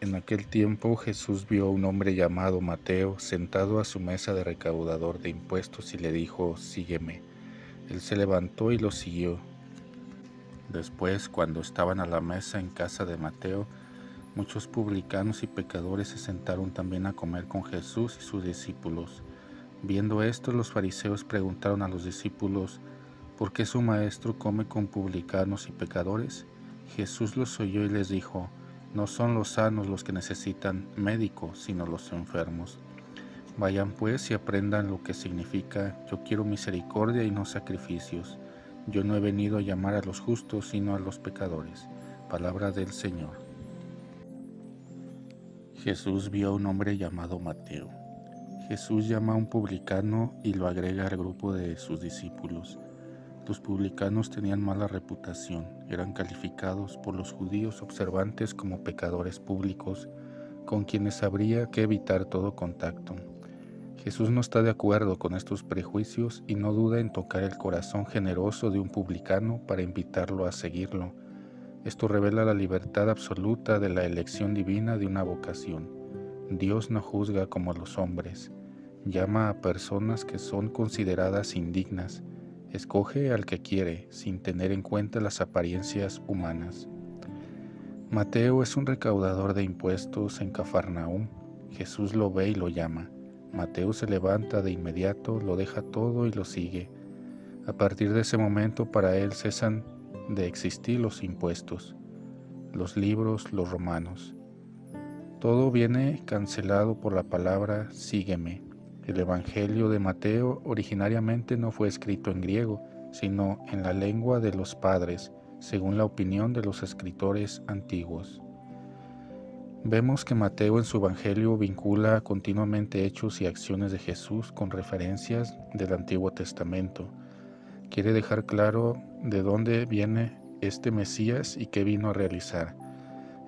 En aquel tiempo Jesús vio a un hombre llamado Mateo sentado a su mesa de recaudador de impuestos y le dijo, Sígueme. Él se levantó y lo siguió. Después, cuando estaban a la mesa en casa de Mateo, muchos publicanos y pecadores se sentaron también a comer con Jesús y sus discípulos. Viendo esto, los fariseos preguntaron a los discípulos, ¿por qué su maestro come con publicanos y pecadores? Jesús los oyó y les dijo, no son los sanos los que necesitan médico, sino los enfermos. Vayan pues y aprendan lo que significa yo quiero misericordia y no sacrificios. Yo no he venido a llamar a los justos, sino a los pecadores. Palabra del Señor. Jesús vio a un hombre llamado Mateo. Jesús llama a un publicano y lo agrega al grupo de sus discípulos. Los publicanos tenían mala reputación, eran calificados por los judíos observantes como pecadores públicos, con quienes habría que evitar todo contacto. Jesús no está de acuerdo con estos prejuicios y no duda en tocar el corazón generoso de un publicano para invitarlo a seguirlo. Esto revela la libertad absoluta de la elección divina de una vocación. Dios no juzga como los hombres, llama a personas que son consideradas indignas, Escoge al que quiere sin tener en cuenta las apariencias humanas. Mateo es un recaudador de impuestos en Cafarnaúm. Jesús lo ve y lo llama. Mateo se levanta de inmediato, lo deja todo y lo sigue. A partir de ese momento para él cesan de existir los impuestos, los libros, los romanos. Todo viene cancelado por la palabra sígueme. El Evangelio de Mateo originariamente no fue escrito en griego, sino en la lengua de los padres, según la opinión de los escritores antiguos. Vemos que Mateo en su Evangelio vincula continuamente hechos y acciones de Jesús con referencias del Antiguo Testamento. Quiere dejar claro de dónde viene este Mesías y qué vino a realizar.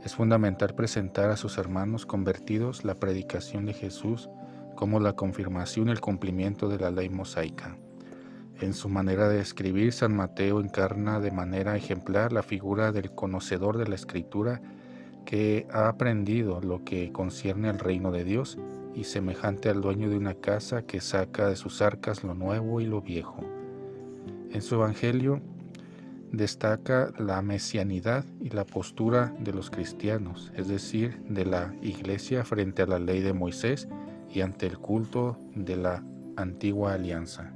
Es fundamental presentar a sus hermanos convertidos la predicación de Jesús como la confirmación y el cumplimiento de la ley mosaica. En su manera de escribir, San Mateo encarna de manera ejemplar la figura del conocedor de la escritura que ha aprendido lo que concierne al reino de Dios y semejante al dueño de una casa que saca de sus arcas lo nuevo y lo viejo. En su Evangelio destaca la mesianidad y la postura de los cristianos, es decir, de la iglesia frente a la ley de Moisés y ante el culto de la antigua alianza.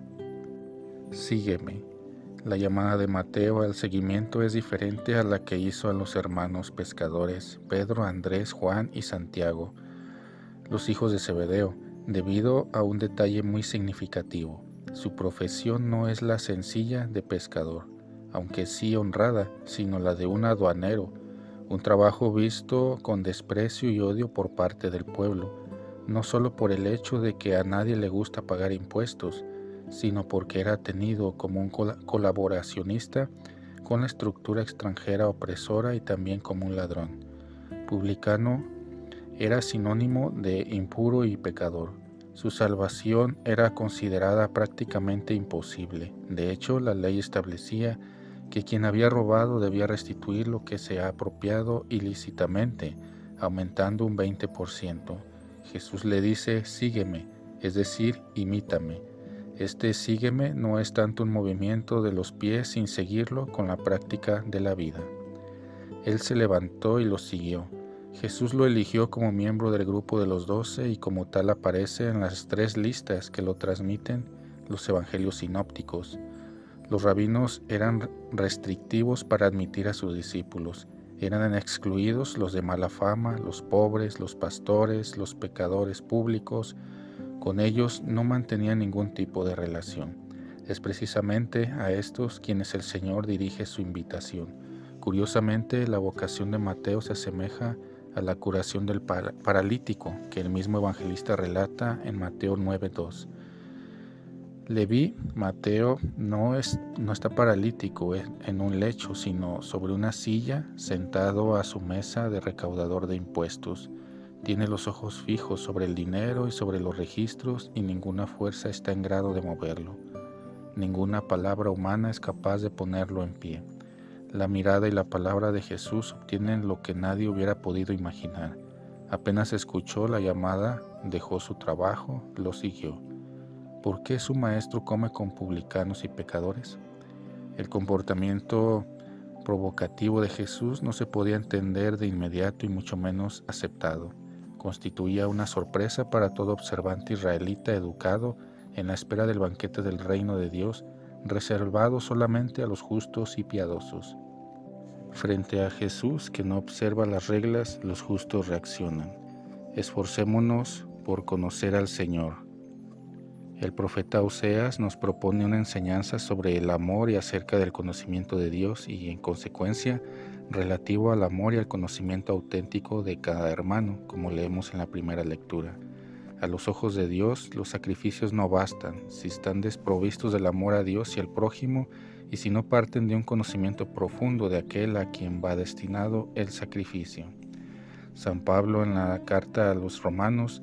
Sígueme. La llamada de Mateo al seguimiento es diferente a la que hizo a los hermanos pescadores Pedro, Andrés, Juan y Santiago, los hijos de Zebedeo, debido a un detalle muy significativo. Su profesión no es la sencilla de pescador, aunque sí honrada, sino la de un aduanero, un trabajo visto con desprecio y odio por parte del pueblo no solo por el hecho de que a nadie le gusta pagar impuestos, sino porque era tenido como un colaboracionista con la estructura extranjera opresora y también como un ladrón. Publicano era sinónimo de impuro y pecador. Su salvación era considerada prácticamente imposible. De hecho, la ley establecía que quien había robado debía restituir lo que se ha apropiado ilícitamente, aumentando un 20%. Jesús le dice, sígueme, es decir, imítame. Este sígueme no es tanto un movimiento de los pies sin seguirlo con la práctica de la vida. Él se levantó y lo siguió. Jesús lo eligió como miembro del grupo de los doce y como tal aparece en las tres listas que lo transmiten los evangelios sinópticos. Los rabinos eran restrictivos para admitir a sus discípulos. Eran excluidos los de mala fama, los pobres, los pastores, los pecadores públicos. Con ellos no mantenía ningún tipo de relación. Es precisamente a estos quienes el Señor dirige su invitación. Curiosamente, la vocación de Mateo se asemeja a la curación del paralítico que el mismo evangelista relata en Mateo 9.2. Leví, Mateo, no, es, no está paralítico en un lecho, sino sobre una silla, sentado a su mesa de recaudador de impuestos. Tiene los ojos fijos sobre el dinero y sobre los registros y ninguna fuerza está en grado de moverlo. Ninguna palabra humana es capaz de ponerlo en pie. La mirada y la palabra de Jesús obtienen lo que nadie hubiera podido imaginar. Apenas escuchó la llamada, dejó su trabajo, lo siguió. ¿Por qué su maestro come con publicanos y pecadores? El comportamiento provocativo de Jesús no se podía entender de inmediato y mucho menos aceptado. Constituía una sorpresa para todo observante israelita educado en la espera del banquete del reino de Dios, reservado solamente a los justos y piadosos. Frente a Jesús que no observa las reglas, los justos reaccionan. Esforcémonos por conocer al Señor. El profeta Oseas nos propone una enseñanza sobre el amor y acerca del conocimiento de Dios y en consecuencia relativo al amor y al conocimiento auténtico de cada hermano, como leemos en la primera lectura. A los ojos de Dios los sacrificios no bastan si están desprovistos del amor a Dios y al prójimo y si no parten de un conocimiento profundo de aquel a quien va destinado el sacrificio. San Pablo en la carta a los romanos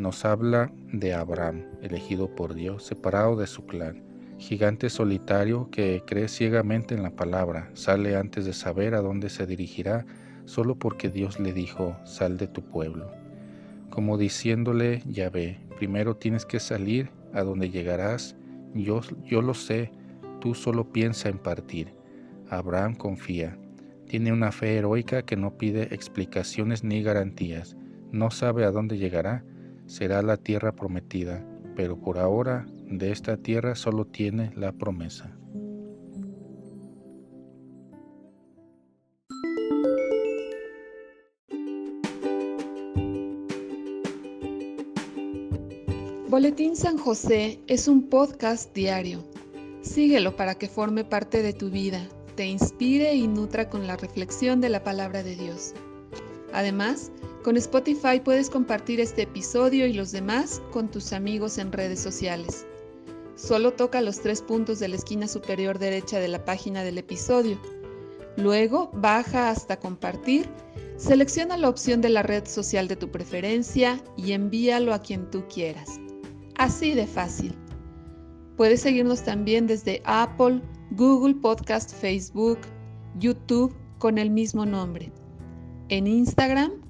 nos habla de Abraham, elegido por Dios, separado de su clan, gigante solitario que cree ciegamente en la palabra, sale antes de saber a dónde se dirigirá, solo porque Dios le dijo, sal de tu pueblo como diciéndole, ya ve, primero tienes que salir a donde llegarás, yo, yo lo sé, tú solo piensa en partir. Abraham confía, tiene una fe heroica que no pide explicaciones ni garantías, no sabe a dónde llegará, será la tierra prometida, pero por ahora de esta tierra solo tiene la promesa. Boletín San José es un podcast diario. Síguelo para que forme parte de tu vida, te inspire y nutra con la reflexión de la palabra de Dios. Además, con Spotify puedes compartir este episodio y los demás con tus amigos en redes sociales. Solo toca los tres puntos de la esquina superior derecha de la página del episodio. Luego baja hasta compartir, selecciona la opción de la red social de tu preferencia y envíalo a quien tú quieras. Así de fácil. Puedes seguirnos también desde Apple, Google Podcast, Facebook, YouTube con el mismo nombre. En Instagram